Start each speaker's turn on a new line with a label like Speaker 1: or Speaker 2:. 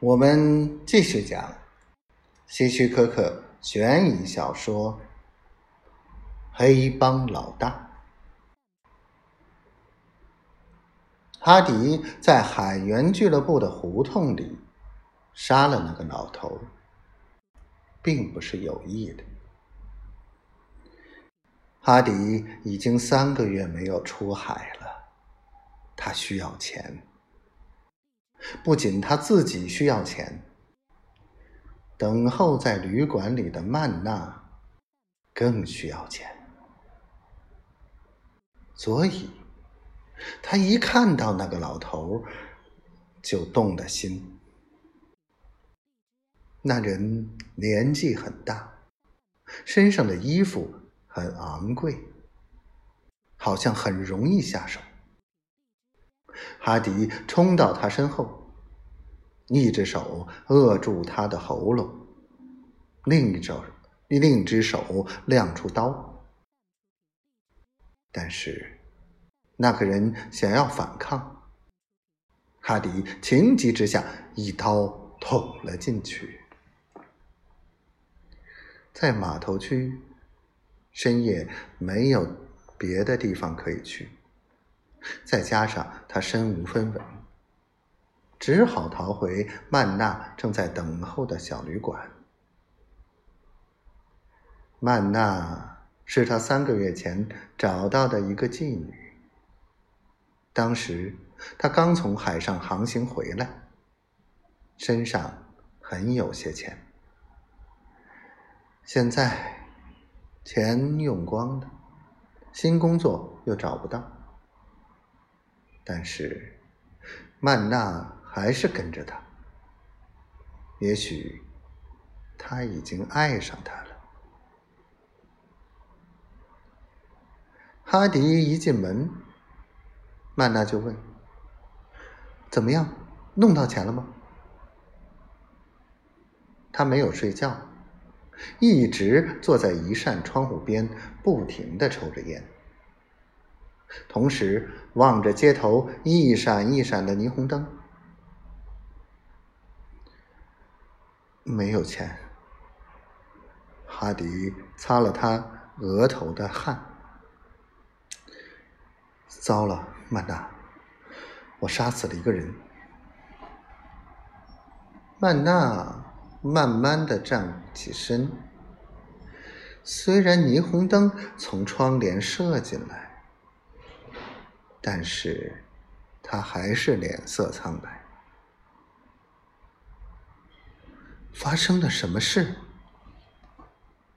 Speaker 1: 我们继续讲希区柯克悬疑小说《黑帮老大》。哈迪在海员俱乐部的胡同里杀了那个老头，并不是有意的。哈迪已经三个月没有出海了，他需要钱。不仅他自己需要钱，等候在旅馆里的曼娜更需要钱，所以，他一看到那个老头就动了心。那人年纪很大，身上的衣服很昂贵，好像很容易下手。哈迪冲到他身后，一只手扼住他的喉咙，另一只另一只手亮出刀。但是那个人想要反抗，哈迪情急之下一刀捅了进去。在码头区，深夜没有别的地方可以去。再加上他身无分文，只好逃回曼娜正在等候的小旅馆。曼娜是他三个月前找到的一个妓女。当时他刚从海上航行回来，身上很有些钱。现在钱用光了，新工作又找不到。但是，曼娜还是跟着他。也许，他已经爱上他了。哈迪一进门，曼娜就问：“怎么样，弄到钱了吗？”他没有睡觉，一直坐在一扇窗户边，不停的抽着烟。同时望着街头一闪一闪的霓虹灯，没有钱。哈迪擦了他额头的汗，糟了，曼娜，我杀死了一个人。曼娜慢慢的站起身，虽然霓虹灯从窗帘射进来。但是，他还是脸色苍白。发生了什么事？